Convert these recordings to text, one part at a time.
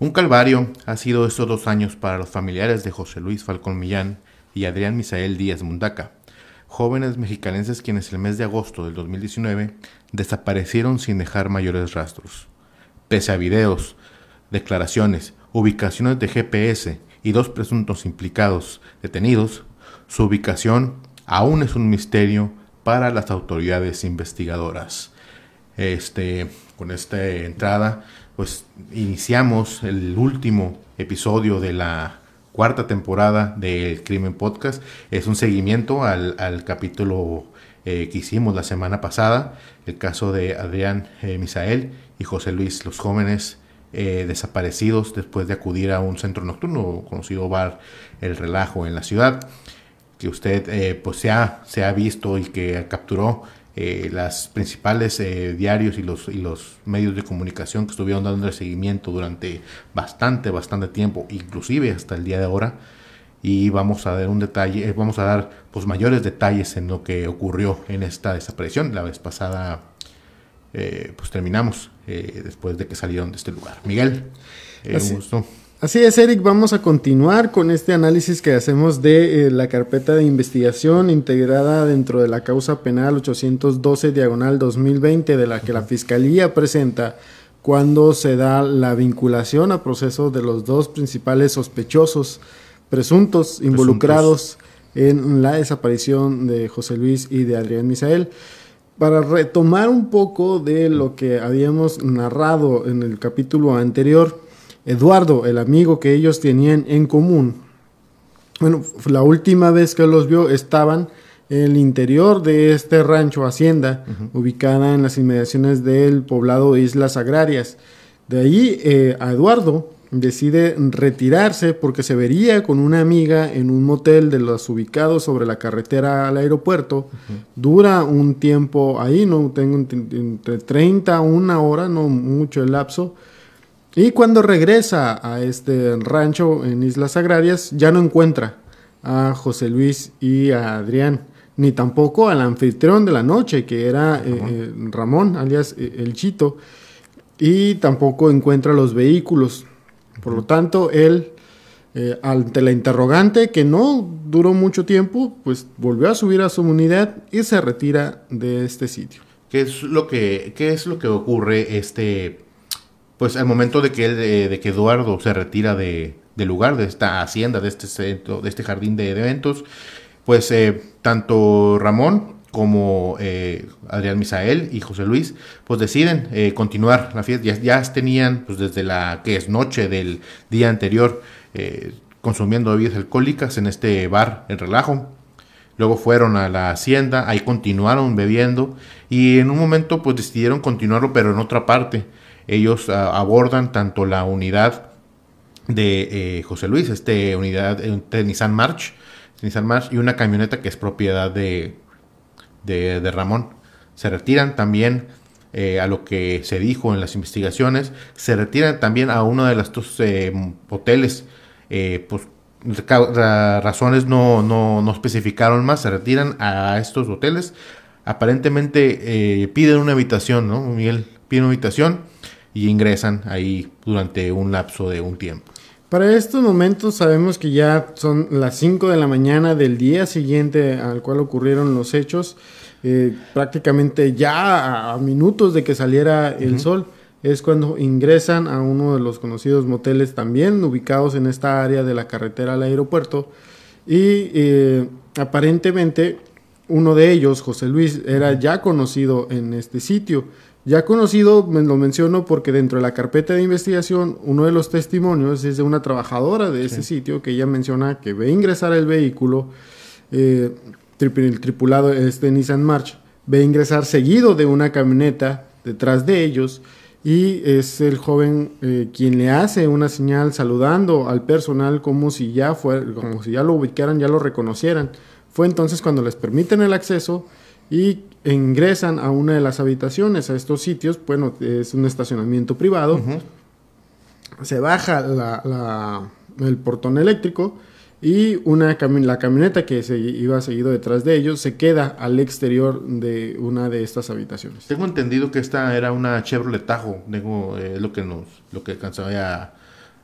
Un calvario ha sido estos dos años para los familiares de José Luis Falcón Millán y Adrián Misael Díaz Mundaca, jóvenes mexicanenses quienes el mes de agosto del 2019 desaparecieron sin dejar mayores rastros. Pese a videos, declaraciones, ubicaciones de GPS y dos presuntos implicados detenidos, su ubicación aún es un misterio para las autoridades investigadoras. Este, con esta entrada pues iniciamos el último episodio de la cuarta temporada del Crimen Podcast. Es un seguimiento al, capítulo eh, que hicimos la semana pasada, el caso de Adrián eh, Misael y José Luis, los jóvenes eh, desaparecidos después de acudir a un centro nocturno conocido bar El Relajo en la ciudad, que usted pues se ha, se ha visto y que capturó eh, las principales eh, diarios y los, y los medios de comunicación que estuvieron dando el seguimiento durante bastante, bastante tiempo, inclusive hasta el día de ahora. Y vamos a dar un detalle, eh, vamos a dar pues mayores detalles en lo que ocurrió en esta desaparición. La vez pasada pues terminamos después de que salieron de este lugar. Miguel, un gusto. Así es, Eric, vamos a continuar con este análisis que hacemos de eh, la carpeta de investigación integrada dentro de la causa penal 812 diagonal 2020 de la que la Fiscalía presenta cuando se da la vinculación a proceso de los dos principales sospechosos presuntos involucrados en la desaparición de José Luis y de Adrián Misael. Para retomar un poco de lo que habíamos narrado en el capítulo anterior, Eduardo, el amigo que ellos tenían en común. Bueno, la última vez que los vio estaban en el interior de este rancho hacienda, ubicada en las inmediaciones del poblado Islas Agrarias. De ahí eh, a Eduardo decide retirarse porque se vería con una amiga en un motel de los ubicados sobre la carretera al aeropuerto. Dura un tiempo ahí, no tengo entre 30 a una hora, no mucho el lapso. Y cuando regresa a este rancho en Islas Agrarias, ya no encuentra a José Luis y a Adrián, ni tampoco al anfitrión de la noche, que era eh, eh, Ramón, alias eh, el Chito, y tampoco encuentra los vehículos. Por lo tanto, él, ante la interrogante, que no duró mucho tiempo, pues volvió a subir a su unidad y se retira de este sitio. ¿Qué es lo que, qué es lo que ocurre este pues al momento de que, de, que Eduardo se retira de, del lugar, de esta hacienda, de este centro, de este jardín de, eventos, pues eh, tanto Ramón como eh, Adrián Misael y José Luis, pues deciden eh, continuar la fiesta. Ya, tenían, pues desde la que es noche del día anterior, consumiendo bebidas alcohólicas en este bar, El Relajo. Luego fueron a la hacienda, ahí continuaron bebiendo y en un momento pues decidieron continuarlo, pero en otra parte ellos ah, abordan tanto la unidad de eh, José Luis, este unidad de Nissan March, Nissan March y una camioneta que es propiedad de, de, Ramón. Se retiran también eh, a lo que se dijo en las investigaciones, se retiran también a uno de estos eh, hoteles, pues razones no, no, no, especificaron más, se retiran a estos hoteles, aparentemente piden una habitación, ¿no? Miguel pide una habitación y ingresan ahí durante un lapso de un tiempo. Para estos momentos sabemos que ya son las 5 de la mañana del día siguiente al cual ocurrieron los hechos, eh, prácticamente ya a, minutos de que saliera el sol, es cuando ingresan a uno de los conocidos moteles también ubicados en esta área de la carretera al aeropuerto y eh, aparentemente uno de ellos, José Luis, era ya conocido en este sitio. Ya conocido, me lo menciono porque dentro de la carpeta de investigación, uno de los testimonios es de una trabajadora de ese sitio que ella menciona que ve ingresar el vehículo, eh, el tripulado, este Nissan March, ve ingresar seguido de una camioneta detrás de ellos y es el joven eh, quien le hace una señal saludando al personal como si ya fue, como si ya lo ubicaran, ya lo reconocieran. Fue entonces cuando les permiten el acceso y ingresan a una de las habitaciones, a estos sitios, bueno, es un estacionamiento privado, se baja la, el portón eléctrico y una la camioneta que se iba seguido detrás de ellos se queda al exterior de una de estas habitaciones. Tengo entendido que esta era una Chevrolet Tahoe, tengo, eh, lo que nos lo que alcanzaba a,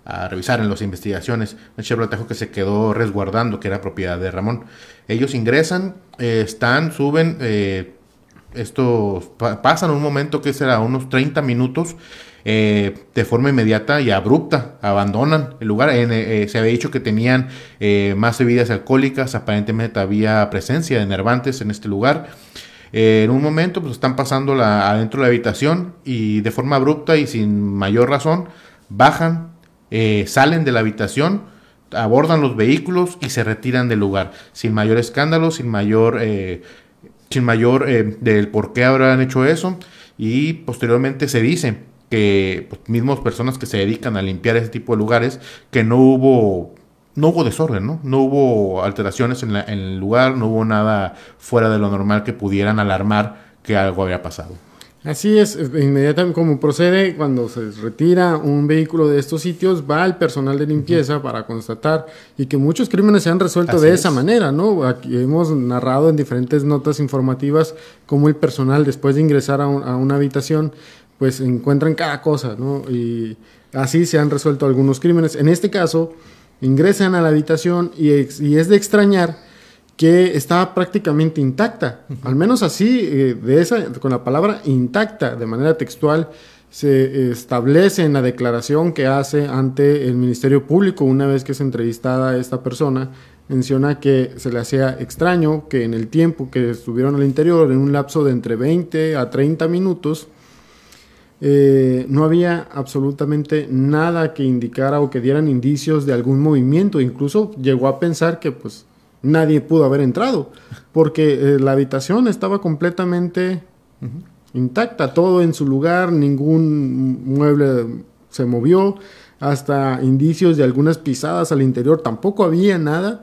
a revisar en las investigaciones. Un Chevrolet Tajo que se quedó resguardando, que era propiedad de Ramón. Ellos ingresan, eh, están, suben, eh, esto pasan un momento que será unos 30 minutos. Eh, de forma inmediata y abrupta abandonan el lugar. se había dicho que tenían más bebidas alcohólicas, aparentemente había presencia de nervantes en este lugar. en un momento pues están pasando la, adentro de la habitación y de forma abrupta y sin mayor razón bajan eh, salen de la habitación, abordan los vehículos y se retiran del lugar, sin mayor escándalo, sin mayor, eh, sin mayor eh, del por qué habrán hecho eso. Y posteriormente se dice que pues, mismos personas que se dedican a limpiar ese tipo de lugares, que no hubo no hubo desorden, ¿no? No hubo alteraciones en, en, el lugar, no hubo nada fuera de lo normal que pudieran alarmar que algo había pasado. Así es, inmediatamente como procede cuando se retira un vehículo de estos sitios, va el personal de limpieza para constatar y que muchos crímenes se han resuelto de esa manera, ¿no? Aquí hemos narrado en diferentes notas informativas cómo el personal después de ingresar a, una habitación, pues encuentran cada cosa, ¿no? Y así se han resuelto algunos crímenes. En este caso, ingresan a la habitación y, y es de extrañar que estaba prácticamente intacta, al menos así, eh, de esa, con la palabra intacta, de manera textual, se establece en la declaración que hace ante el Ministerio Público una vez que es entrevistada esta persona, menciona que se le hacía extraño que en el tiempo que estuvieron al interior, en un lapso de entre 20 a 30 minutos, eh, no había absolutamente nada que indicara o que dieran indicios de algún movimiento. Incluso llegó a pensar que pues nadie pudo haber entrado, porque eh, la habitación estaba completamente intacta, todo en su lugar, ningún mueble se movió, hasta indicios de algunas pisadas al interior, tampoco había nada.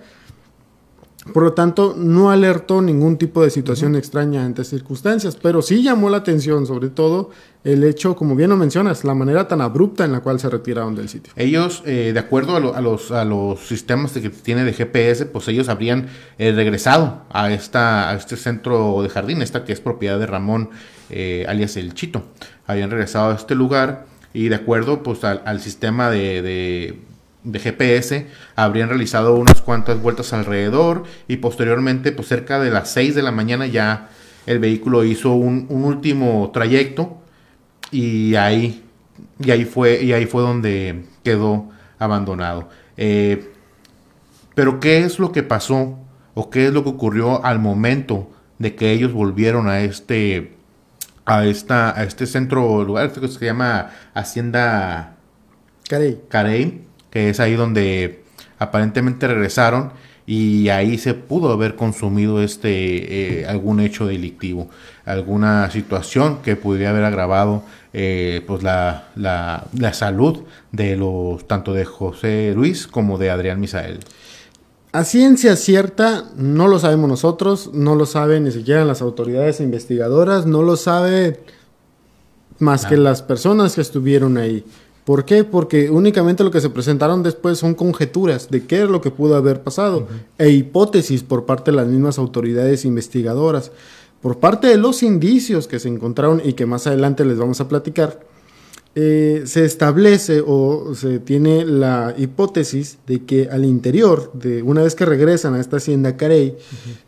Por lo tanto, no alertó ningún tipo de situación extraña ante circunstancias, pero sí llamó la atención, sobre todo el hecho, como bien lo mencionas, la manera tan abrupta en la cual se retiraron del sitio. Ellos, eh, de acuerdo a, los, a los sistemas que tiene de GPS, pues ellos habrían eh, regresado a, esta, a este centro de jardín, esta que es propiedad de Ramón, eh, alias El Chito. Habían regresado a este lugar y de acuerdo pues al, sistema de de GPS habrían realizado unas cuantas vueltas alrededor y posteriormente, pues cerca de las 6 de la mañana ya el vehículo hizo un, último trayecto y ahí, y ahí, fue, y ahí fue donde quedó abandonado. Eh, pero ¿qué es lo que pasó o qué es lo que ocurrió al momento de que ellos volvieron a este a esta a este centro lugar que se llama Hacienda Carey. Carey que es ahí donde aparentemente regresaron y ahí se pudo haber consumido este eh, algún hecho delictivo, alguna situación que pudiera haber agravado eh, pues la, la, la, salud de los tanto de José Luis como de Adrián Misael. A ciencia cierta no lo sabemos nosotros, no lo saben ni siquiera las autoridades investigadoras, no lo sabe más que las personas que estuvieron ahí. ¿Por qué? Porque únicamente lo que se presentaron después son conjeturas de qué es lo que pudo haber pasado e hipótesis por parte de las mismas autoridades investigadoras. Por parte de los indicios que se encontraron y que más adelante les vamos a platicar, eh, se establece o se tiene la hipótesis de que al interior, de una vez que regresan a esta hacienda Carey,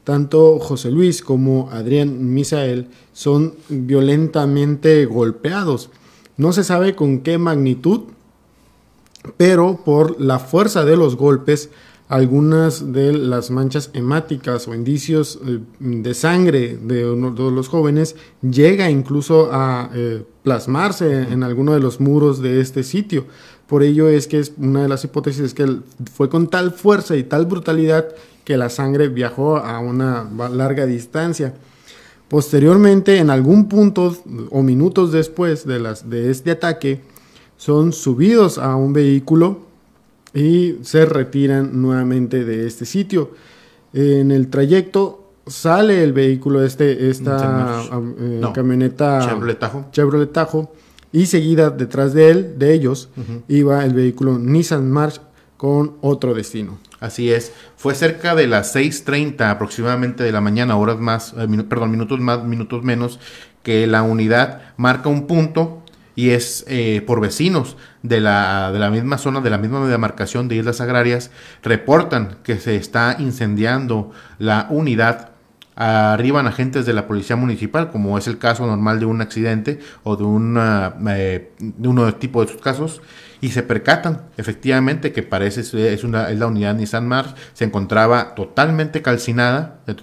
tanto José Luis como Adrián Misael son violentamente golpeados no se sabe con qué magnitud, pero por la fuerza de los golpes, algunas de las manchas hemáticas o indicios eh, de sangre de, uno, de, los jóvenes llega incluso a eh, plasmarse en alguno de los muros de este sitio. Por ello es que es una de las hipótesis que fue con tal fuerza y tal brutalidad que la sangre viajó a una larga distancia. Posteriormente, en algún punto o minutos después de, las, de este ataque, son subidos a un vehículo y se retiran nuevamente de este sitio. En el trayecto sale el vehículo, este, esta eh, camioneta Chevrolet y seguida detrás de él, de ellos, iba el vehículo Nissan March con otro destino. Así es. Fue cerca de las 6.30 aproximadamente de la mañana, horas más, eh, perdón, minutos más, minutos menos, que la unidad marca un punto y es eh, por vecinos de la, de la misma zona, de la misma demarcación de Islas Agrarias, reportan que se está incendiando la unidad arriban agentes de la policía municipal, como es el caso normal de un accidente o de, una, eh, de uno de tipo de estos casos, y se percatan efectivamente que parece es, una, es la unidad Nissan Mars, se encontraba totalmente calcinada, eh,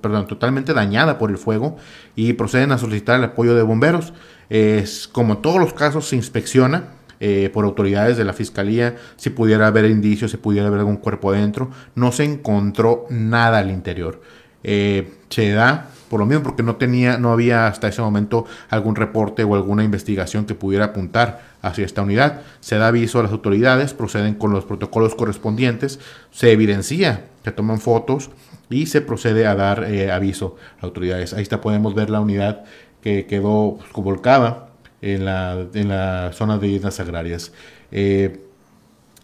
perdón, totalmente dañada por el fuego y proceden a solicitar el apoyo de bomberos. Es, como en todos los casos se inspecciona, eh, por autoridades de la fiscalía si pudiera haber indicios, si pudiera haber algún cuerpo adentro. No se encontró nada al interior. Eh, se da por lo mismo porque no tenía, no había hasta ese momento algún reporte o alguna investigación que pudiera apuntar hacia esta unidad. Se da aviso a las autoridades, proceden con los protocolos correspondientes, se evidencia, se toman fotos y se procede a dar eh, aviso a autoridades. Ahí está, podemos ver la unidad que quedó pues, volcada en la, en la zona de islas agrarias. Eh,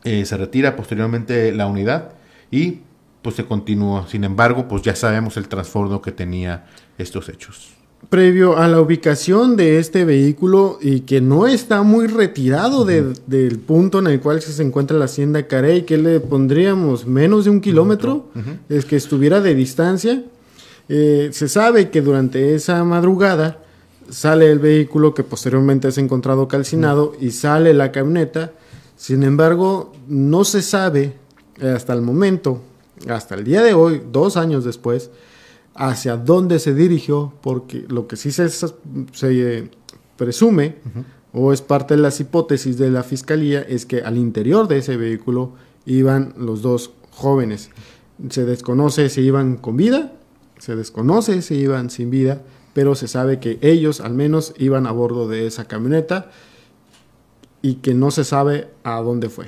se retira posteriormente la unidad y pues se continúa. Sin embargo, pues ya sabemos el trasfondo que tenía estos hechos. Previo a la ubicación de este vehículo y que no está muy retirado del punto en el cual se encuentra la hacienda Carey, que le pondríamos menos de un kilómetro, es que estuviera de distancia. Eh, se sabe que durante esa madrugada sale el vehículo que posteriormente es encontrado calcinado y sale la camioneta. Sin embargo, no se sabe hasta el momento hasta el día de hoy, dos años después, hacia dónde se dirigió, porque lo que sí se, se eh, presume, o es parte de las hipótesis de la fiscalía, es que al interior de ese vehículo iban los dos jóvenes. Se desconoce si iban con vida, se desconoce si iban sin vida, pero se sabe que ellos al menos iban a bordo de esa camioneta y que no se sabe a dónde fue.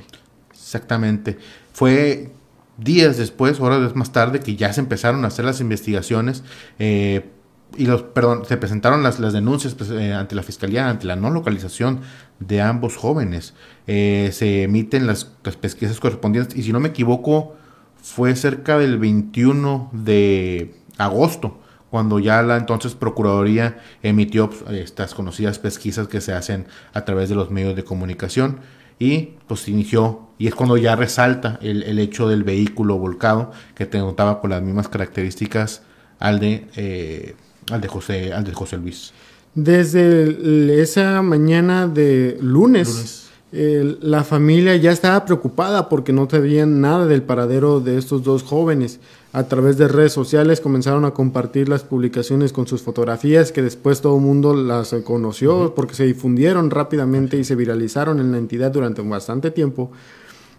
Exactamente. Fue días después, horas más tarde, que ya se empezaron a hacer las investigaciones eh, y los, perdón, se presentaron las, denuncias pues, eh, ante la fiscalía, ante la no localización de ambos jóvenes. Eh, se emiten las, pesquisas correspondientes y si no me equivoco, fue cerca del 21 de agosto cuando ya la entonces Procuraduría emitió pues, estas conocidas pesquisas que se hacen a través de los medios de comunicación y pues inició. Y es cuando ya resalta el, hecho del vehículo volcado que te notaba con las mismas características al de eh, al de José al de José Luis. Desde esa mañana de lunes, la familia ya estaba preocupada porque no sabían nada del paradero de estos dos jóvenes a través de redes sociales comenzaron a compartir las publicaciones con sus fotografías que después todo el mundo las conoció porque se difundieron rápidamente y se viralizaron en la entidad durante bastante tiempo.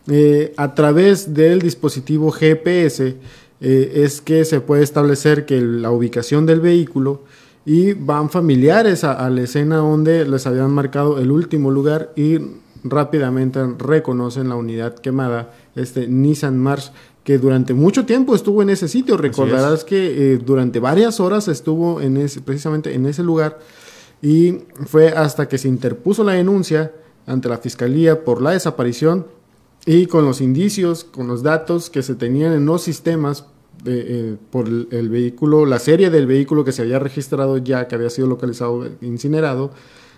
Eh, a través del dispositivo GPS eh, es que se puede establecer que la ubicación del vehículo y van familiares a, a la escena donde les habían marcado el último lugar y rápidamente reconocen la unidad quemada, este Nissan Mars que durante mucho tiempo estuvo en ese sitio. Recordarás que eh, durante varias horas estuvo en ese, precisamente en ese lugar y fue hasta que se interpuso la denuncia ante la fiscalía por la desaparición y con los indicios, con los datos que se tenían en los sistemas eh, por el, vehículo, la serie del vehículo que se había registrado ya, que había sido localizado, incinerado,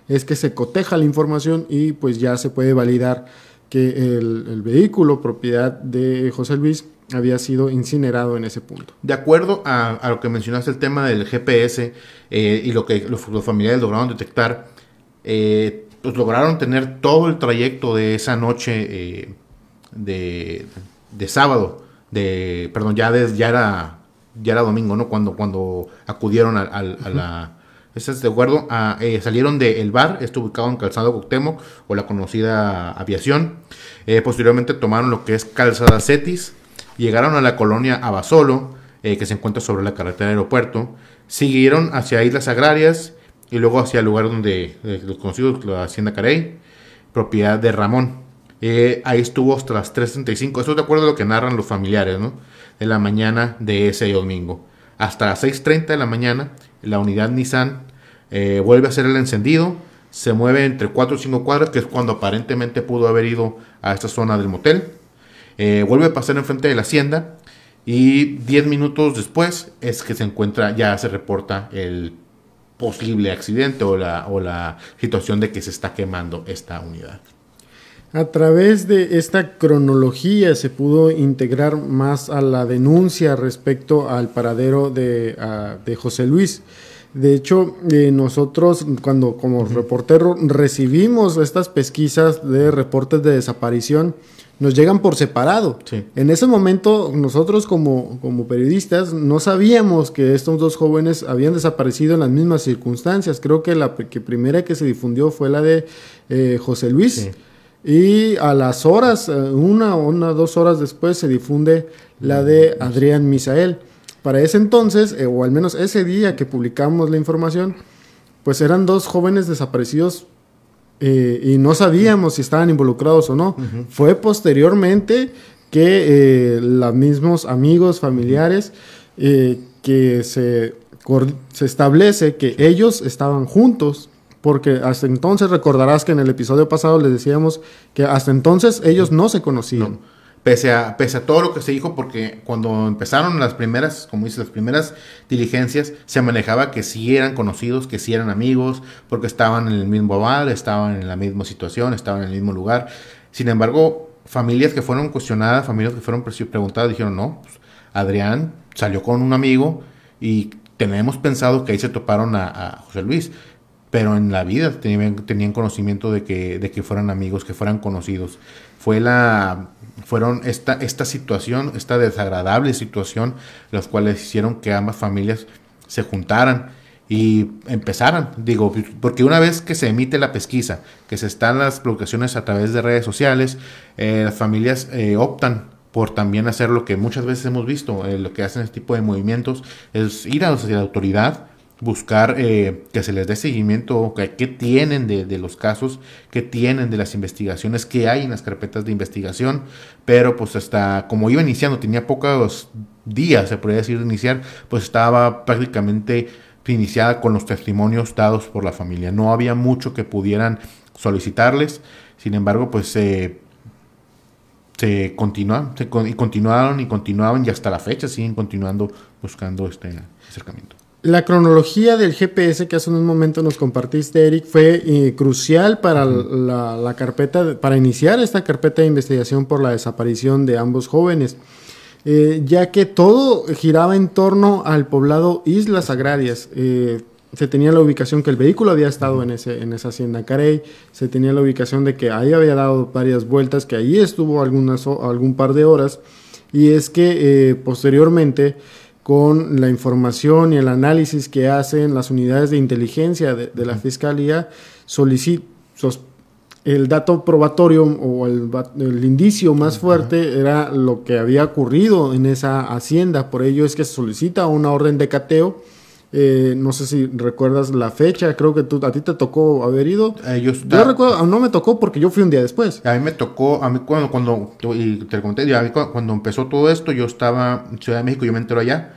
es que se coteja la información y pues ya se puede validar que el, el vehículo propiedad de José Luis había sido incinerado en ese punto. De acuerdo a, lo que mencionaste, el tema del GPS eh, y lo que los, familiares lograron detectar, eh, pues lograron tener todo el trayecto de esa noche eh, de, de, sábado, de, perdón, ya, ya, era, ya era domingo, ¿no? Cuando, cuando acudieron a, la... es de acuerdo? A, salieron del bar, esto ubicado en Calzado Cuauhtémoc o la conocida aviación. posteriormente tomaron lo que es Calzada Cetis, llegaron a la colonia Abasolo, eh, que se encuentra sobre la carretera del aeropuerto, siguieron hacia Islas Agrarias y luego hacia el lugar donde eh, los conocidos, la Hacienda Carey, propiedad de Ramón. Eh, ahí estuvo hasta las 3.35, esto es de acuerdo a lo que narran los familiares. De la mañana de ese domingo. Hasta las 6.30 de la mañana, la unidad Nissan vuelve a hacer el encendido, se mueve entre 4 o 5 cuadras, que es cuando aparentemente pudo haber ido a esta zona del motel eh, vuelve a pasar enfrente de la hacienda y 10 minutos después es que se encuentra, ya se reporta el, posible accidente o la, o la situación de que se está quemando esta unidad. A través de esta cronología se pudo integrar más a la denuncia respecto al paradero de, de José Luis. De hecho, eh, nosotros cuando como reportero recibimos estas pesquisas de reportes de desaparición, nos llegan por separado. En ese momento, nosotros como, como, periodistas no sabíamos que estos dos jóvenes habían desaparecido en las mismas circunstancias. Creo que la que primera que se difundió fue la de eh, José Luis. Y a las horas, eh, una o una, dos horas después, se difunde la de Adrián Misael. Para ese entonces, eh, o al menos ese día que publicamos la información, pues eran dos jóvenes desaparecidos eh, y no sabíamos si estaban involucrados o no. Fue posteriormente que eh, los mismos amigos, familiares, que se, se establece que ellos estaban juntos, porque hasta entonces recordarás que en el episodio pasado les decíamos que hasta entonces ellos no se conocían. Pese a, pese a todo lo que se dijo, porque cuando empezaron las primeras, como dices, las primeras diligencias, se manejaba que sí eran conocidos, que sí eran amigos, porque estaban en el mismo bar, estaban en la misma situación, estaban en el mismo lugar. Sin embargo, familias que fueron cuestionadas, familias que fueron preguntadas, dijeron, no, pues, Adrián salió con un amigo y tenemos pensado que ahí se toparon a, José Luis pero en la vida tenían, tenían conocimiento de que, de que fueran amigos, que fueran conocidos. Fue la fueron esta, esta situación, esta desagradable situación, las cuales hicieron que ambas familias se juntaran y empezaran, digo, porque una vez que se emite la pesquisa, que se están las publicaciones a través de redes sociales, eh, las familias eh, optan por también hacer lo que muchas veces hemos visto, eh, lo que hacen este tipo de movimientos, es ir a la autoridad, buscar eh, que se les dé seguimiento, que tienen de, los casos, qué tienen de las investigaciones, qué hay en las carpetas de investigación, pero pues hasta como iba iniciando, tenía pocos días, se podría decir, de iniciar, pues estaba prácticamente iniciada con los testimonios dados por la familia. No había mucho que pudieran solicitarles, sin embargo, pues se continúan, y continuaron y continuaban y hasta la fecha siguen continuando buscando este acercamiento. La cronología del GPS que hace un momento nos compartiste, Eric, fue eh, crucial para la, carpeta, para iniciar esta carpeta de investigación por la desaparición de ambos jóvenes, eh, ya que todo giraba en torno al poblado Islas Agrarias. Eh, se tenía la ubicación que el vehículo había estado en, ese, en esa hacienda Carey, se tenía la ubicación de que ahí había dado varias vueltas, que ahí estuvo algunas, algún par de horas, y es que posteriormente con la información y el análisis que hacen las unidades de inteligencia de, la Fiscalía, el dato probatorio o el, indicio más fuerte era lo que había ocurrido en esa hacienda, por ello es que se solicita una orden de cateo. Eh, no sé si recuerdas la fecha, creo que tú, a ti te tocó haber ido. Eh, yo, recuerdo, no me tocó porque yo fui un día después. A mí me tocó, a mí cuando, cuando y te conté, cuando empezó todo esto, yo estaba en Ciudad de México, yo me entero allá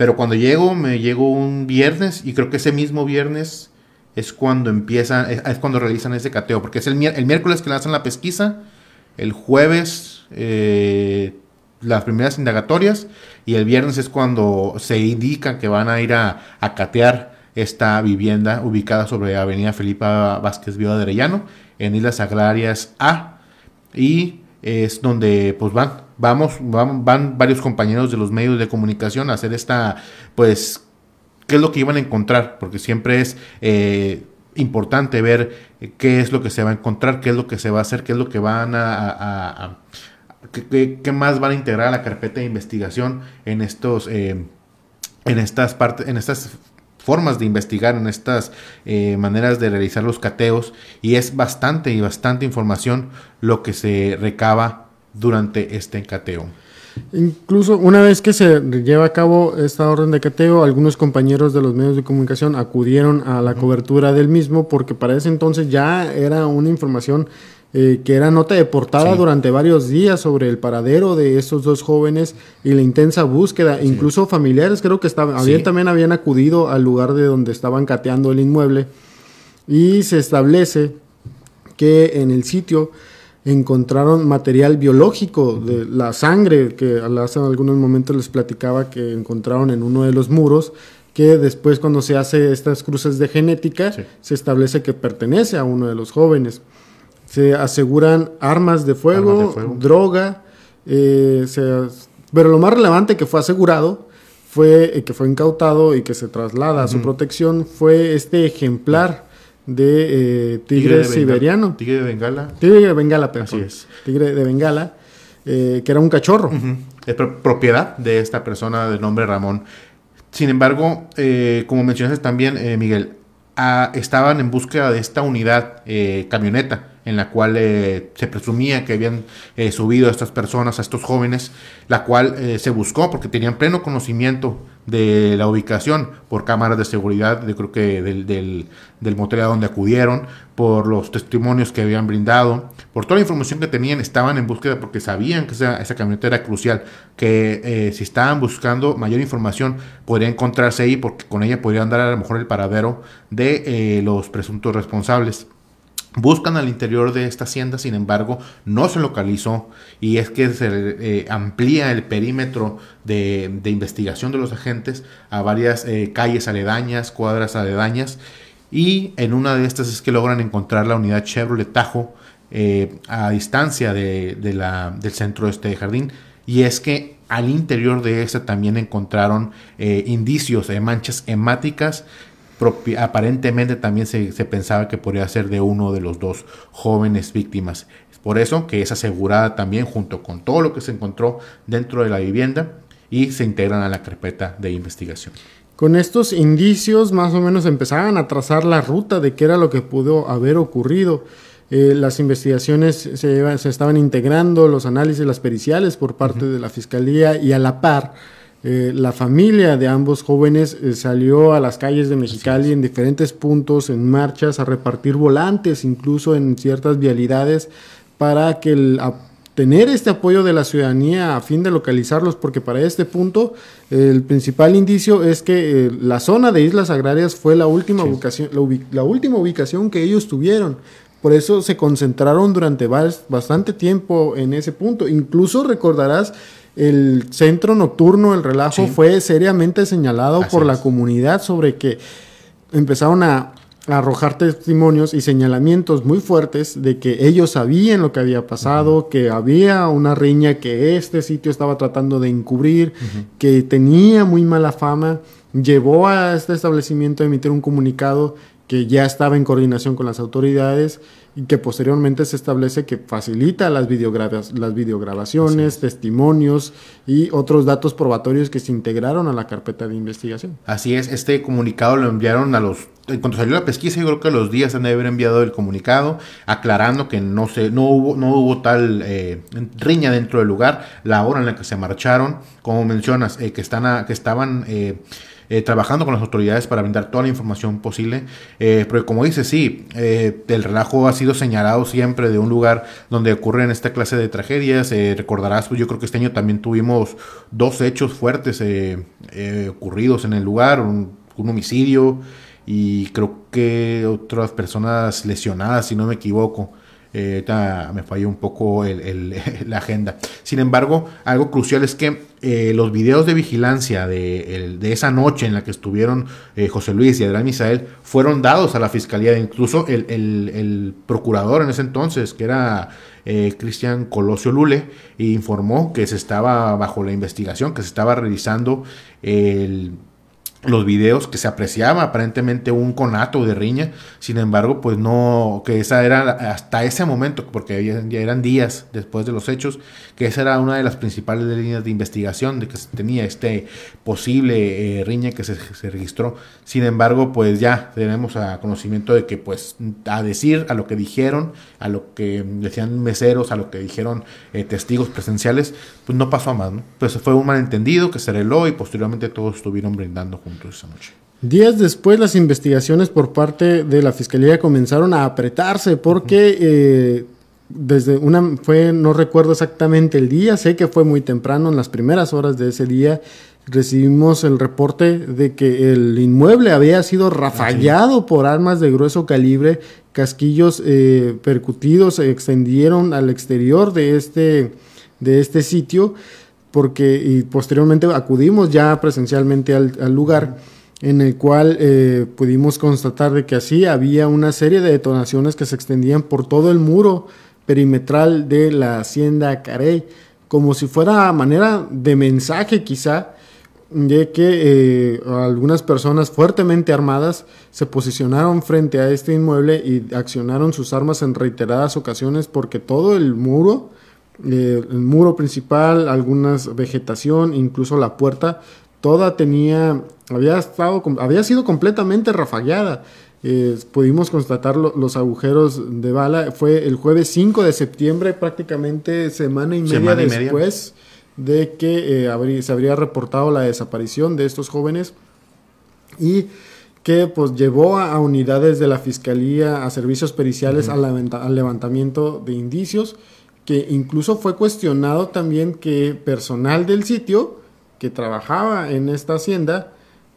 pero cuando llego, me llego un viernes y creo que ese mismo viernes es cuando empiezan, es, cuando realizan ese cateo, porque es el, el miércoles que lanzan la pesquisa, el jueves eh, las primeras indagatorias y el viernes es cuando se indica que van a ir a, catear esta vivienda ubicada sobre Avenida Felipa Vázquez Viva de Arellano, en Islas Agrarias A, y es donde pues van vamos, van, varios compañeros de los medios de comunicación a hacer esta, pues, qué es lo que iban a encontrar, porque siempre es eh, importante ver qué es lo que se va a encontrar, qué es lo que se va a hacer, qué es lo que van a... qué, más van a integrar a la carpeta de investigación en estos... Eh, en estas partes, en estas formas de investigar, en estas eh, maneras de realizar los cateos y es bastante y bastante información lo que se recaba durante este cateo. Incluso una vez que se lleva a cabo esta orden de cateo, algunos compañeros de los medios de comunicación acudieron a la cobertura del mismo porque para ese entonces ya era una información eh, que era nota de portada durante varios días sobre el paradero de esos dos jóvenes y la intensa búsqueda. Incluso familiares creo que estaban, también habían acudido al lugar de donde estaban cateando el inmueble. Y se establece que en el sitio encontraron material biológico de la sangre que hace algunos momentos les platicaba que encontraron en uno de los muros que después cuando se hace estas cruces de genética se establece que pertenece a uno de los jóvenes. Se aseguran armas de fuego, droga, eh, pero lo más relevante que fue asegurado fue eh, que fue incautado y que se traslada a su protección fue este ejemplar de eh, tigre, siberiano. Tigre de Bengala. Tigre de Bengala, perdón. Tigre de Bengala, que era un cachorro. Es propiedad de esta persona de nombre Ramón. Sin embargo, como mencionaste también, Miguel, ah, estaban en búsqueda de esta unidad camioneta en la cual eh, se presumía que habían eh, subido a estas personas, a estos jóvenes, la cual eh, se buscó porque tenían pleno conocimiento de la ubicación por cámaras de seguridad, yo creo que del, del, motel a donde acudieron, por los testimonios que habían brindado, por toda la información que tenían, estaban en búsqueda porque sabían que esa, esa camioneta era crucial, que si estaban buscando mayor información podría encontrarse ahí porque con ella podrían dar a lo mejor el paradero de los presuntos responsables. Buscan al interior de esta hacienda, sin embargo, no se localizó y es que se eh, amplía el perímetro de, investigación de los agentes a varias eh, calles aledañas, cuadras aledañas y en una de estas es que logran encontrar la unidad Chevrolet Tajo eh, a distancia del centro de este jardín. Y es que al interior de esta también encontraron indicios de manchas hemáticas aparentemente también se, pensaba que podría ser de uno de los dos jóvenes víctimas. Es por eso que es asegurada también junto con todo lo que se encontró dentro de la vivienda y se integran a la carpeta de investigación. Con estos indicios más o menos empezaban a trazar la ruta de qué era lo que pudo haber ocurrido. Eh, las investigaciones se, se, estaban integrando, los análisis, las periciales por parte de la Fiscalía y a la par eh, la familia de ambos jóvenes eh, salió a las calles de Mexicali en diferentes puntos, en marchas, a repartir volantes, incluso en ciertas vialidades, para que el, tener este apoyo de la ciudadanía a fin de localizarlos, porque para este punto el principal indicio es que eh, la zona de Islas Agrarias fue la última, ubicación, la última ubicación que ellos tuvieron. Por eso se concentraron durante bastante tiempo en ese punto. Incluso recordarás el centro nocturno, el relajo, fue seriamente señalado por la comunidad sobre que empezaron a, arrojar testimonios y señalamientos muy fuertes de que ellos sabían lo que había pasado, que había una riña que este sitio estaba tratando de encubrir, que tenía muy mala fama, llevó a este establecimiento a emitir un comunicado que ya estaba en coordinación con las autoridades y que posteriormente se establece que facilita las, las videograbaciones, testimonios y otros datos probatorios que se integraron a la carpeta de investigación. Así es, este comunicado lo enviaron a los... Cuando salió la pesquisa, yo creo que a los días han de haber enviado el comunicado aclarando que no, se, no, hubo, no hubo tal eh, riña dentro del lugar, la hora en la que se marcharon, como mencionas, eh, que, están que estaban... Eh, eh, trabajando con las autoridades para brindar toda la información posible. Eh, pero como dice, sí, eh, el relajo ha sido señalado siempre de un lugar donde ocurren esta clase de tragedias. recordarás, pues, yo creo que este año también tuvimos dos hechos fuertes ocurridos en el lugar, un, un homicidio y creo que otras personas lesionadas, si no me equivoco. Eh, me falló un poco la agenda. Sin embargo, algo crucial es que eh, los videos de vigilancia de, esa noche en la que estuvieron eh, José Luis y Adrián Misael fueron dados a la fiscalía. Incluso el, procurador en ese entonces, que era Cristian Colosio Lule, informó que se estaba bajo la investigación, que se estaba revisando el los videos que se apreciaba aparentemente un conato de riña, sin embargo, pues no, que esa era hasta ese momento, porque ya eran días después de los hechos, que esa era una de las principales líneas de investigación de que se tenía este posible eh, riña que se, registró. Sin embargo, pues ya tenemos a conocimiento de que, pues, a decir a lo que dijeron, a lo que decían meseros, a lo que dijeron eh, testigos presenciales, pues no pasó a más, ¿no? Pues fue un malentendido que se reló y posteriormente todos estuvieron brindando esa noche. Días después las investigaciones por parte de la fiscalía comenzaron a apretarse porque eh, desde una fue no recuerdo exactamente el día, sé que fue muy temprano en las primeras horas de ese día recibimos el reporte de que el inmueble había sido rafallado por armas de grueso calibre, casquillos eh, percutidos se extendieron al exterior de este de este sitio porque y posteriormente acudimos ya presencialmente al, lugar en el cual eh, pudimos constatar de que así había una serie de detonaciones que se extendían por todo el muro perimetral de la hacienda Carey, como si fuera manera de mensaje quizá de que eh, algunas personas fuertemente armadas se posicionaron frente a este inmueble y accionaron sus armas en reiteradas ocasiones porque todo el muro, eh, el muro principal, algunas vegetación, incluso la puerta, toda tenía, había estado, había sido completamente rafagueada. Eh, pudimos constatar los agujeros de bala. Fue el jueves 5 de septiembre, prácticamente semana y media después de que eh, se habría reportado la desaparición de estos jóvenes y que pues llevó a, unidades de la fiscalía, a servicios periciales al, levantamiento de indicios, que incluso fue cuestionado también que personal del sitio que trabajaba en esta hacienda,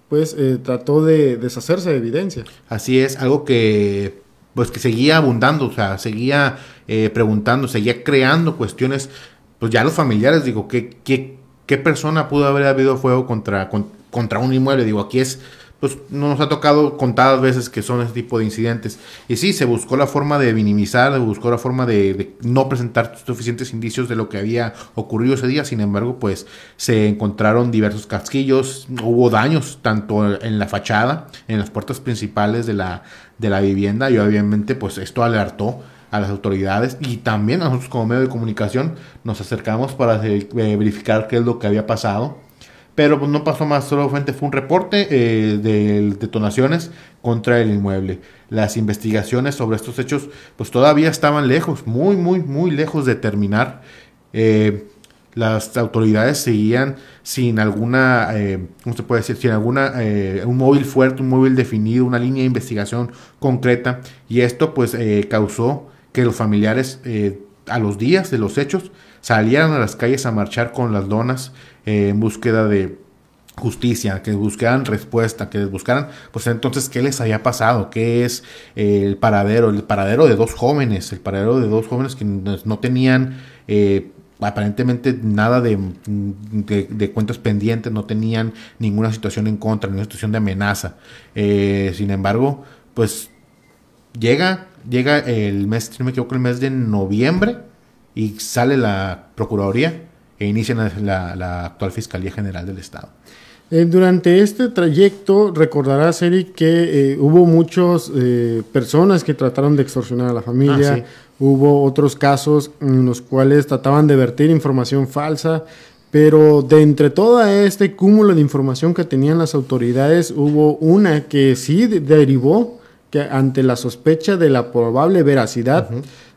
pues eh, trató de deshacerse de evidencia. Así es, algo que pues que seguía abundando, o sea, seguía eh, preguntando, seguía creando cuestiones pues ya los familiares, digo, ¿qué, qué, qué persona pudo haber habido fuego contra, contra un inmueble? Digo, aquí es, pues no nos ha tocado contadas veces que son ese tipo de incidentes. Y sí, se buscó la forma de minimizar, se buscó la forma de, no presentar suficientes indicios de lo que había ocurrido ese día. Sin embargo, pues se encontraron diversos casquillos, hubo daños tanto en la fachada, en las puertas principales de la, de la vivienda y obviamente pues esto alertó a las autoridades y también a nosotros como medio de comunicación nos acercamos para eh, verificar qué es lo que había pasado. Pero pues no pasó más, solamente fue un reporte eh, de detonaciones contra el inmueble. Las investigaciones sobre estos hechos pues todavía estaban lejos, muy, muy, muy lejos de terminar. Eh, las autoridades seguían sin alguna, ¿cómo se puede decir? Sin alguna, un móvil fuerte, un móvil definido, una línea de investigación concreta. Y esto pues causó que los familiares eh, a los días de los hechos salieran a las calles a marchar con las donas eh, en búsqueda de justicia, que buscaran respuesta, que buscaran, pues entonces, ¿qué les había pasado? ¿Qué es eh, el paradero? El paradero de dos jóvenes, el paradero de dos jóvenes que no tenían aparentemente nada de, de, cuentas pendientes, no tenían ninguna situación en contra, ninguna situación de amenaza. sin embargo, pues llega llega el mes, si no me equivoco, el mes de noviembre y sale la Procuraduría e inicia la, actual Fiscalía General del Estado. Eh, durante este trayecto, recordarás, Eric, que eh, hubo muchas eh, personas que trataron de extorsionar a la familia, ah, hubo otros casos en los cuales trataban de vertir información falsa, pero de entre todo este cúmulo de información que tenían las autoridades, hubo una que sí derivó que ante la sospecha de la probable veracidad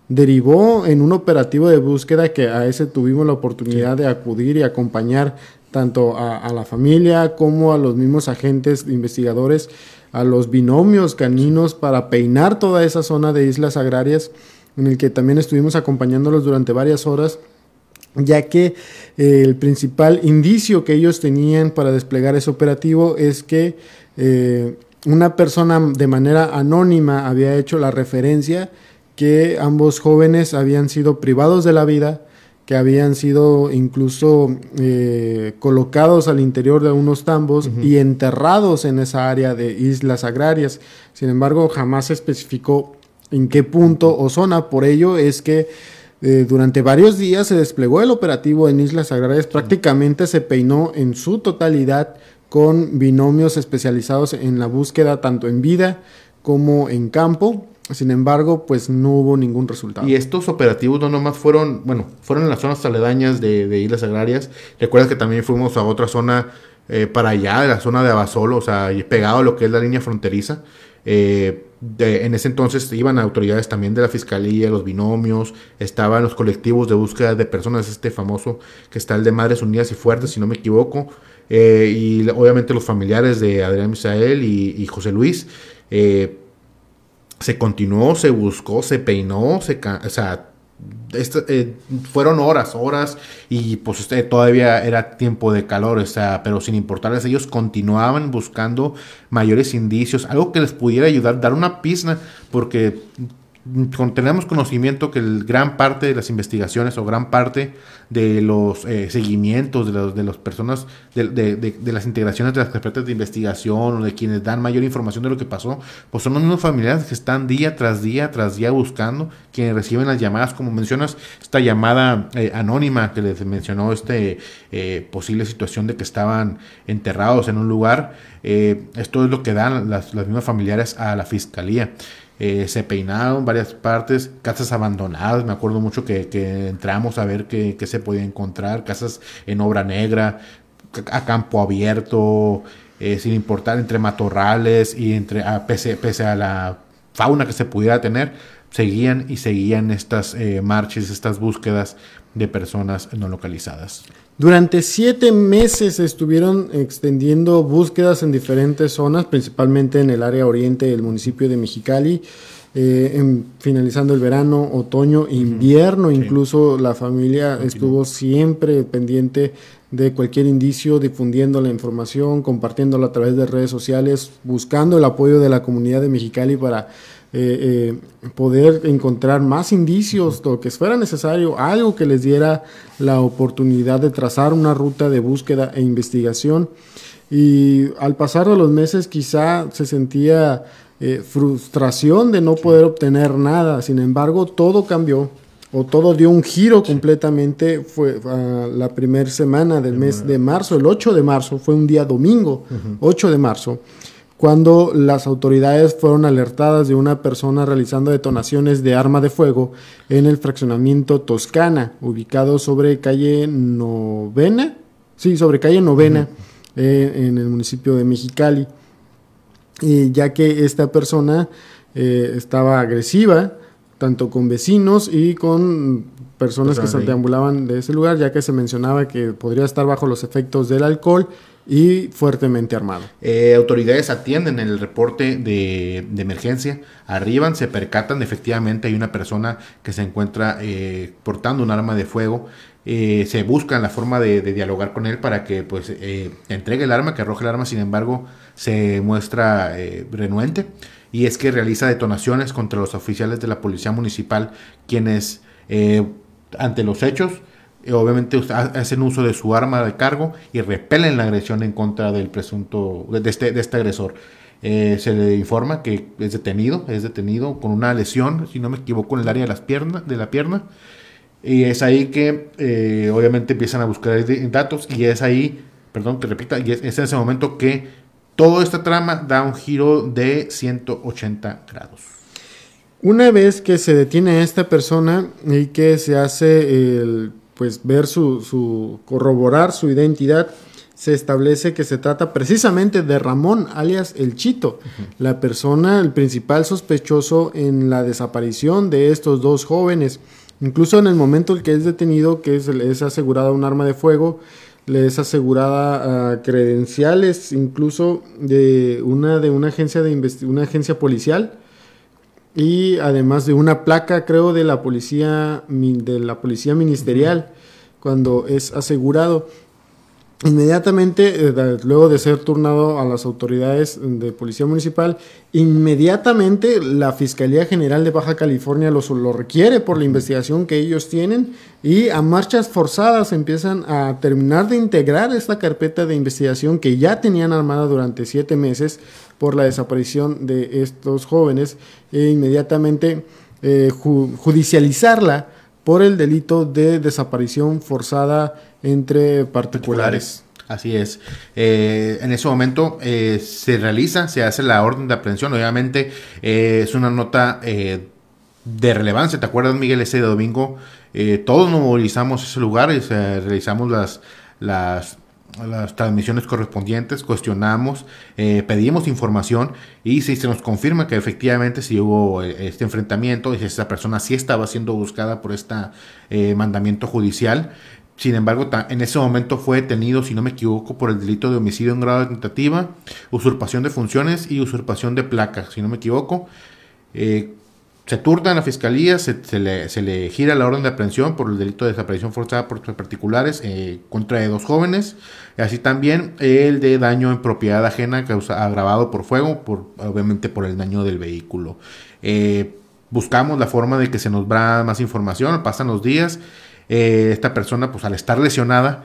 derivó en un operativo de búsqueda que a ese tuvimos la oportunidad de acudir y acompañar tanto a, la familia como a los mismos agentes investigadores, a los binomios caninos para peinar toda esa zona de islas agrarias en el que también estuvimos acompañándolos durante varias horas ya que eh, el principal indicio que ellos tenían para desplegar ese operativo es que eh, una persona de manera anónima había hecho la referencia que ambos jóvenes habían sido privados de la vida, que habían sido incluso eh, colocados al interior de unos tambos y enterrados en esa área de islas agrarias. Sin embargo, jamás se especificó en qué punto o zona. Por ello es que eh, durante varios días se desplegó el operativo en Islas Agrarias, prácticamente se peinó en su totalidad con binomios especializados en la búsqueda tanto en vida como en campo. Sin embargo, pues no hubo ningún resultado. Y estos operativos no nomás fueron, bueno, fueron en las zonas aledañas de, Islas Agrarias. Recuerda que también fuimos a otra zona eh, para allá, de la zona de Abasolo, o sea, pegado a lo que es la línea fronteriza. Eh, en ese entonces iban autoridades también de la fiscalía, los binomios, estaban los colectivos de búsqueda de personas, este famoso que está el de Madres Unidas y Fuertes, si no me equivoco. Eh, y obviamente los familiares de Adrián Misael y, José Luis. Eh, se continuó, se buscó, se peinó, se, o sea, eh, fueron horas, horas y pues este, todavía era tiempo de calor, o sea, pero sin importarles, ellos continuaban buscando mayores indicios, algo que les pudiera ayudar, dar una pista, porque tenemos conocimiento que el gran parte de las investigaciones o gran parte de los eh, seguimientos de, los, de las personas, de, de, las integraciones de las carpetas de investigación o de quienes dan mayor información de lo que pasó, pues son los mismos familiares que están día tras día tras día buscando, quienes reciben las llamadas, como mencionas, esta llamada eh, anónima que les mencionó este eh, posible situación de que estaban enterrados en un lugar, esto es lo que dan las, las mismas familiares a la fiscalía. Eh, se peinaron varias partes, casas abandonadas, me acuerdo mucho que, entramos a ver qué, se podía encontrar, casas en obra negra, a campo abierto, eh, sin importar entre matorrales y entre pese, pese, a la fauna que se pudiera tener, seguían y seguían estas eh, marchas, estas búsquedas de personas no localizadas. Durante siete meses estuvieron extendiendo búsquedas en diferentes zonas, principalmente en el área oriente del municipio de Mexicali, eh, finalizando el verano, otoño, invierno, incluso la familia estuvo siempre pendiente de cualquier indicio, difundiendo la información, compartiéndolo a través de redes sociales, buscando el apoyo de la comunidad de Mexicali para eh, eh, poder encontrar más indicios, lo que fuera necesario, algo que les diera la oportunidad de trazar una ruta de búsqueda e investigación. Y al pasar de los meses quizá se sentía eh, frustración de no poder obtener nada, sin embargo todo cambió o todo dio un giro completamente, fue ah, la primera semana del mes de marzo, el 8 de marzo, fue un día domingo, 8 de marzo cuando las autoridades fueron alertadas de una persona realizando detonaciones de arma de fuego en el fraccionamiento Toscana, ubicado sobre calle Novena, sí, sobre calle Novena, eh, en el municipio de Mexicali, y ya que esta persona eh, estaba agresiva, tanto con vecinos y con personas que se deambulaban de ese lugar, ya que se mencionaba que podría estar bajo los efectos del alcohol y fuertemente armado. Eh, autoridades atienden el reporte de, emergencia, arriban, se percatan, efectivamente hay una persona que se encuentra eh, portando un arma de fuego, eh, se busca la forma de, dialogar con él para que pues entregue el arma, que arroje el arma, sin embargo se muestra renuente y es que realiza detonaciones contra los oficiales de la policía municipal quienes ante los hechos obviamente hacen uso de su arma de cargo y repelen la agresión en contra del presunto, de este, de este agresor. Eh, se le informa que es detenido, es detenido con una lesión, si no me equivoco, en el área de, las piernas, de la pierna. Y es ahí que eh, obviamente empiezan a buscar datos y es ahí, perdón que repita, y es, es en ese momento que toda esta trama da un giro de 180 grados. Una vez que se detiene a esta persona y que se hace el pues ver su, su, corroborar su identidad, se establece que se trata precisamente de Ramón, alias El Chito, la persona, el principal sospechoso en la desaparición de estos dos jóvenes. Incluso en el momento en que es detenido, que es, le es asegurada un arma de fuego, le es asegurada ah, credenciales, incluso de una de una agencia de una agencia policial y además de una placa, creo, de la policía, de la policía ministerial, cuando es asegurado. Inmediatamente, eh, luego de ser turnado a las autoridades de policía municipal, inmediatamente la Fiscalía General de Baja California lo, lo requiere por la investigación que ellos tienen y a marchas forzadas empiezan a terminar de integrar esta carpeta de investigación que ya tenían armada durante siete meses por la desaparición de estos jóvenes e inmediatamente eh, judicializarla por el delito de desaparición forzada entre particulares. Así es. Eh, en ese momento eh, se realiza, se hace la orden de aprehensión. Obviamente es una nota de relevancia. ¿Te acuerdas, Miguel, ese domingo? todos nos movilizamos ese lugar y realizamos las, las las transmisiones correspondientes, cuestionamos, eh, pedimos información y si se nos confirma que efectivamente si hubo eh, este enfrentamiento y si esa persona sí estaba siendo buscada por este mandamiento judicial. Sin embargo, en ese momento fue detenido, si no me equivoco, por el delito de homicidio en grado de tentativa, usurpación de funciones y usurpación de placas, si no me equivoco se turta en la fiscalía, se, le, gira la orden de aprehensión por el delito de desaparición forzada por particulares eh, contra dos jóvenes, y así también el de daño en propiedad ajena causa, agravado por fuego, por, obviamente por el daño del vehículo. Eh, buscamos la forma de que se nos da más información, pasan los días, eh, esta persona pues al estar lesionada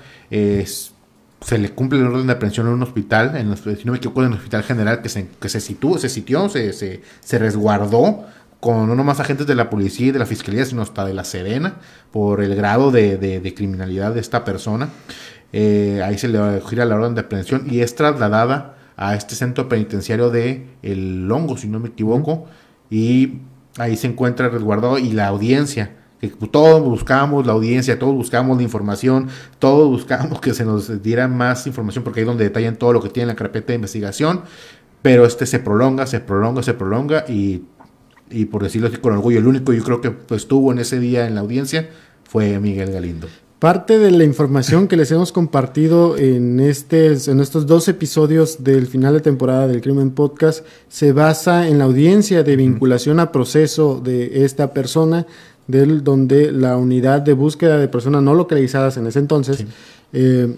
se le cumple el orden de aprehensión en un hospital, en, si no me equivoco, en el hospital general que se, que se situó, se sitió, se, se, se resguardó con no más agentes de la policía y de la fiscalía, sino hasta de la Serena, por el grado de, de, criminalidad de esta persona. Eh, ahí se le gira la orden de aprehensión y es trasladada a este centro penitenciario de El Longo, si no me equivoco, y ahí se encuentra resguardado y la audiencia, que todos buscamos la audiencia, todos buscamos la información, todos buscamos que se nos diera más información porque ahí es donde detallan todo lo que tiene la carpeta de investigación, pero este se prolonga, se prolonga, se prolonga y, y por decirlo así con orgullo, el único yo creo que pues, estuvo en ese día en la audiencia fue Miguel Galindo. Parte de la información que les hemos compartido en, este, en estos dos episodios del final de temporada del Crimen Podcast se basa en la audiencia de vinculación a proceso de esta persona, del, donde la unidad de búsqueda de personas no localizadas en ese entonces eh,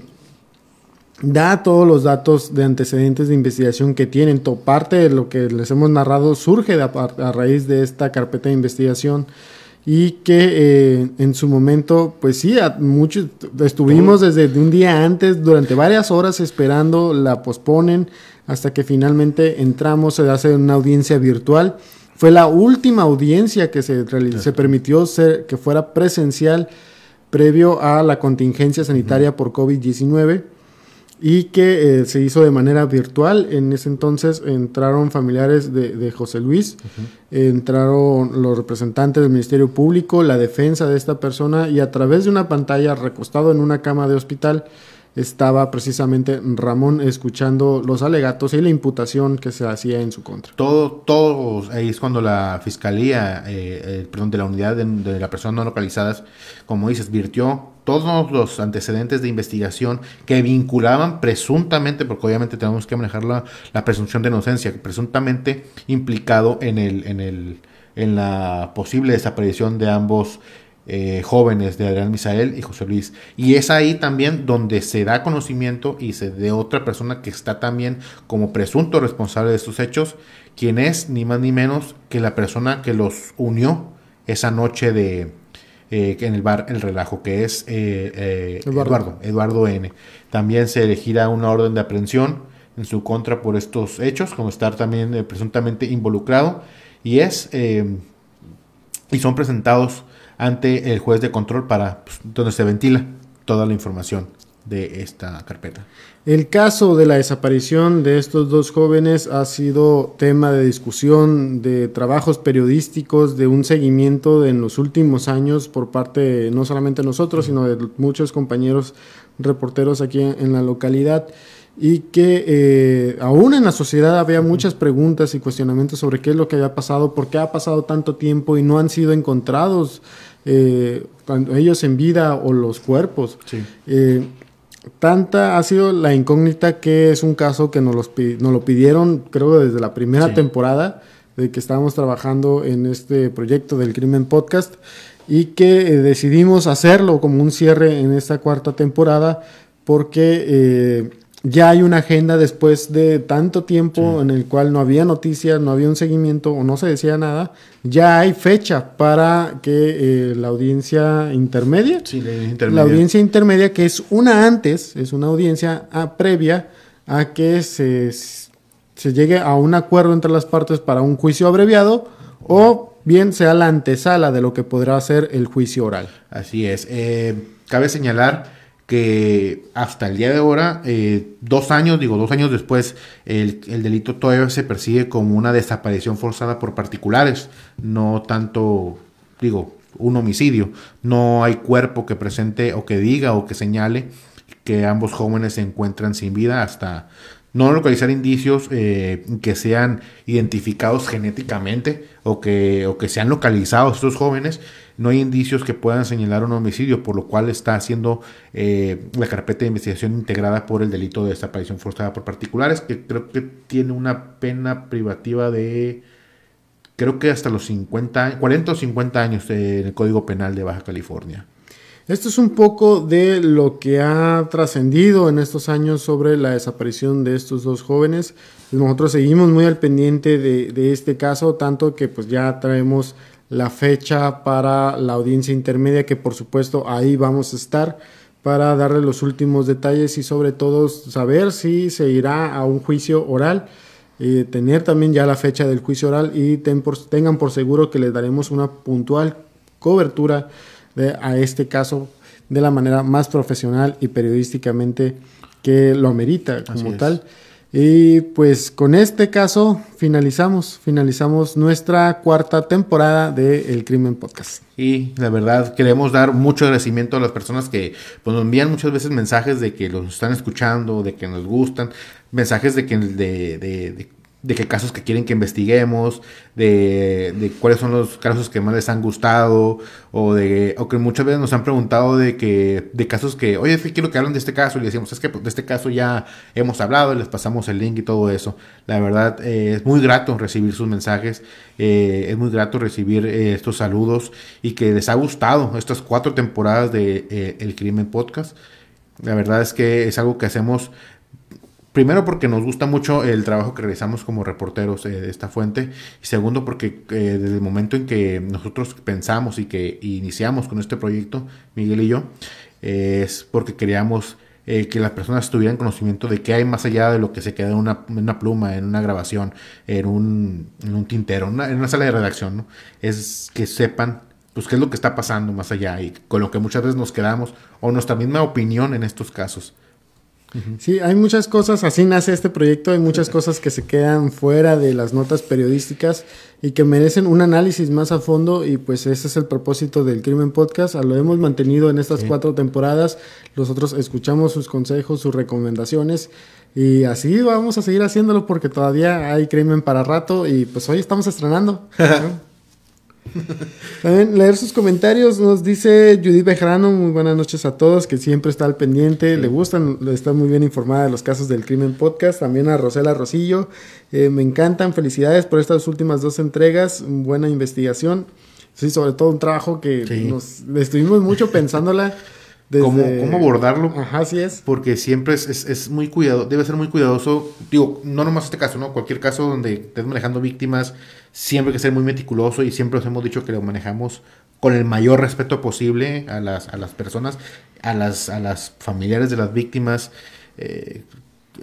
da todos los datos de antecedentes de investigación que tienen. Parte de lo que les hemos narrado surge a raíz de esta carpeta de investigación y que eh, en su momento, pues sí, muchos estuvimos desde un día antes, durante varias horas esperando, la posponen hasta que finalmente entramos, se hace una audiencia virtual. Fue la última audiencia que se, se permitió ser, que fuera presencial previo a la contingencia sanitaria por COVID-19 y que eh, se hizo de manera virtual. En ese entonces entraron familiares de, José Luis, entraron los representantes del Ministerio Público, la defensa de esta persona y a través de una pantalla recostado en una cama de hospital estaba precisamente Ramón escuchando los alegatos y la imputación que se hacía en su contra. Todo, todos, ahí es cuando la fiscalía, eh, eh, perdón, de la unidad de, de la persona no localizadas, como dices, virtió todos los antecedentes de investigación que vinculaban presuntamente, porque obviamente tenemos que manejar la, presunción de inocencia, presuntamente implicado en el, en el, en la posible desaparición de ambos eh, jóvenes de Adrián Misael y José Luis. Y es ahí también donde se da conocimiento y se de otra persona que está también como presunto responsable de estos hechos, quien es ni más ni menos que la persona que los unió esa noche de eh, en el bar El Relajo, que es eh, Eduardo. Eduardo, N. También se elegirá una orden de aprehensión en su contra por estos hechos, como estar también presuntamente involucrado, y es y son presentados ante el juez de control para pues, donde se ventila toda la información de esta carpeta. El caso de la desaparición de estos dos jóvenes ha sido tema de discusión, de trabajos periodísticos, de un seguimiento en los últimos años por parte no solamente de nosotros, sino de muchos compañeros reporteros aquí en la localidad y que eh, aún en la sociedad había muchas preguntas y cuestionamientos sobre qué es lo que había pasado, por qué ha pasado tanto tiempo y no han sido encontrados eh, ellos en vida o los cuerpos. Eh, tanta ha sido la incógnita que es un caso que nos, lo pidieron, creo, desde la primera temporada de que estábamos trabajando en este proyecto del Crimen Podcast y que eh, decidimos hacerlo como un cierre en esta cuarta temporada porque eh, ya hay una agenda después de tanto tiempo en el cual no había noticias, no había un seguimiento o no se decía nada, ya hay fecha para que eh, la audiencia intermedia, sí, la, intermedia, la audiencia intermedia que es una antes, es una audiencia ah, previa a que se, se llegue a un acuerdo entre las partes para un juicio abreviado o bien sea la antesala de lo que podrá ser el juicio oral. Así es. Eh, cabe señalar que hasta el día de ahora, eh, dos años, digo, dos años después, el, delito todavía se persigue como una desaparición forzada por particulares, no tanto, digo, un homicidio. No hay cuerpo que presente o que diga o que señale que ambos jóvenes se encuentran sin vida hasta no localizar indicios eh, que sean identificados genéticamente o que, o que sean localizados estos jóvenes no hay indicios que puedan señalar un homicidio, por lo cual está haciendo eh, la carpeta de investigación integrada por el delito de desaparición forzada por particulares, que creo que tiene una pena privativa de, creo que hasta los 50, 40 o 50 años en el Código Penal de Baja California. Esto es un poco de lo que ha trascendido en estos años sobre la desaparición de estos dos jóvenes. Nosotros seguimos muy al pendiente de, de, este caso, tanto que pues ya traemos la fecha para la audiencia intermedia, que por supuesto ahí vamos a estar para darle los últimos detalles y sobre todo saber si se irá a un juicio oral. Eh, tener también ya la fecha del juicio oral y tengan por seguro que les daremos una puntual cobertura de, a este caso de la manera más profesional y periodísticamente que lo amerita como tal. Y pues con este caso finalizamos, finalizamos nuestra cuarta temporada de El Crimen Podcast. Y la verdad queremos dar mucho agradecimiento a las personas que pues, nos envían muchas veces mensajes de que los están escuchando, de que nos gustan, mensajes de que qué casos que quieren que investiguemos, de, de, cuáles son los casos que más les han gustado, o de o que muchas veces nos han preguntado de que de casos que, oye, quiero que hablen de este caso, y decimos, es que pues, de este caso ya hemos hablado, les pasamos el link y todo eso. La verdad, eh, es muy grato recibir sus mensajes, eh, es muy grato recibir eh, estos saludos y que les ha gustado estas cuatro temporadas de El Crimen Podcast. La verdad es que es algo que hacemos Primero porque nos gusta mucho el trabajo que realizamos como reporteros eh, de esta fuente y segundo porque eh, desde el momento en que nosotros pensamos y que iniciamos con este proyecto, Miguel y yo, es porque queríamos eh, que las personas tuvieran conocimiento de qué hay más allá de lo que se queda en una, pluma, en una grabación, en un, en tintero, en una sala de redacción, ¿no? Es que sepan pues qué es lo que está pasando más allá y con lo que muchas veces nos quedamos o nuestra misma opinión en estos casos. Sí, hay muchas cosas, así nace este proyecto, hay muchas cosas que se quedan fuera de las notas periodísticas y que merecen un análisis más a fondo y pues ese es el propósito del Crimen Podcast, lo hemos mantenido en estas cuatro temporadas, nosotros escuchamos sus consejos, sus recomendaciones y así vamos a seguir haciéndolo porque todavía hay crimen para rato y pues hoy estamos estrenando. También leer sus comentarios. Nos dice Judith Bejarano, muy buenas noches a todos, que siempre está al pendiente, le gustan, está muy bien informada de los casos del crimen podcast. También a Rosela Rosillo, eh, me encantan, felicidades por estas últimas dos entregas, buena investigación. Sí, sobre todo un trabajo que nos estuvimos mucho pensándola. ¿Cómo, ¿Cómo, abordarlo? Ajá, así es. Porque siempre es, es, es, muy cuidado, debe ser muy cuidadoso. Digo, no nomás este caso, ¿no? Cualquier caso donde estés manejando víctimas, siempre hay que ser muy meticuloso y siempre os hemos dicho que lo manejamos con el mayor respeto posible a las, a las personas, a las, a las familiares de las víctimas. Eh,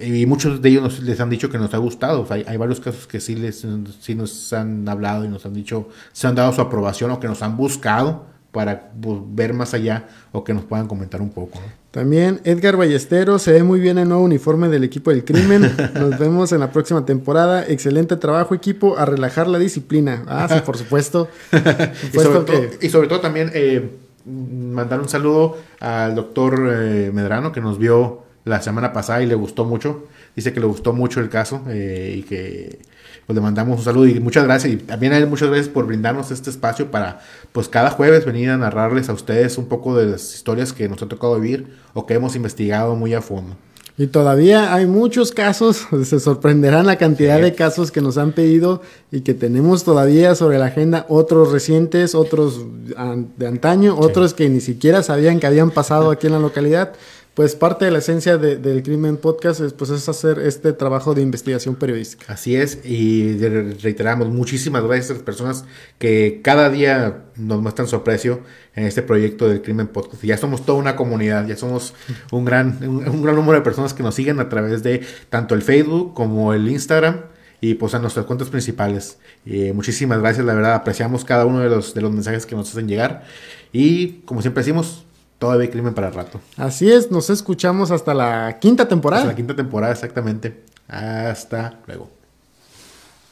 y muchos de ellos les han dicho que nos ha gustado. hay, hay, varios casos que sí, les, sí nos han hablado y nos han dicho, se han dado su aprobación o que nos han buscado para pues, ver más allá o que nos puedan comentar un poco. También Edgar Ballesteros, se ve muy bien el nuevo uniforme del equipo del crimen. Nos vemos en la próxima temporada. Excelente trabajo, equipo, a relajar la disciplina. Ah, sí, por supuesto. y, sobre todo, también eh, mandar un saludo al doctor eh, Medrano que nos vio la semana pasada y le gustó mucho. Dice que le gustó mucho el caso eh, y que pues le mandamos un saludo y muchas gracias. Y también a él muchas gracias por brindarnos este espacio para, pues cada jueves venir a narrarles a ustedes un poco de las historias que nos ha tocado vivir o que hemos investigado muy a fondo. Y todavía hay muchos casos, se sorprenderán la cantidad de casos que nos han pedido y que tenemos todavía sobre la agenda, otros recientes, otros de antaño, otros que ni siquiera sabían que habían pasado aquí en la localidad pues parte de la esencia del Crimen Podcast es, pues, es hacer este trabajo de investigación periodística. Así es, y reiteramos muchísimas gracias a las personas que cada día nos muestran su aprecio en este proyecto del Crimen Podcast. Ya somos toda una comunidad, ya somos un gran, un, gran número de personas que nos siguen a través de tanto el Facebook como el Instagram y pues a nuestras cuentas principales. muchísimas gracias, la verdad, apreciamos cada uno de los, de los mensajes que nos hacen llegar y como siempre decimos, todavía hay crimen para rato. Así es, nos escuchamos hasta la quinta temporada. Hasta la quinta temporada, exactamente. Hasta luego.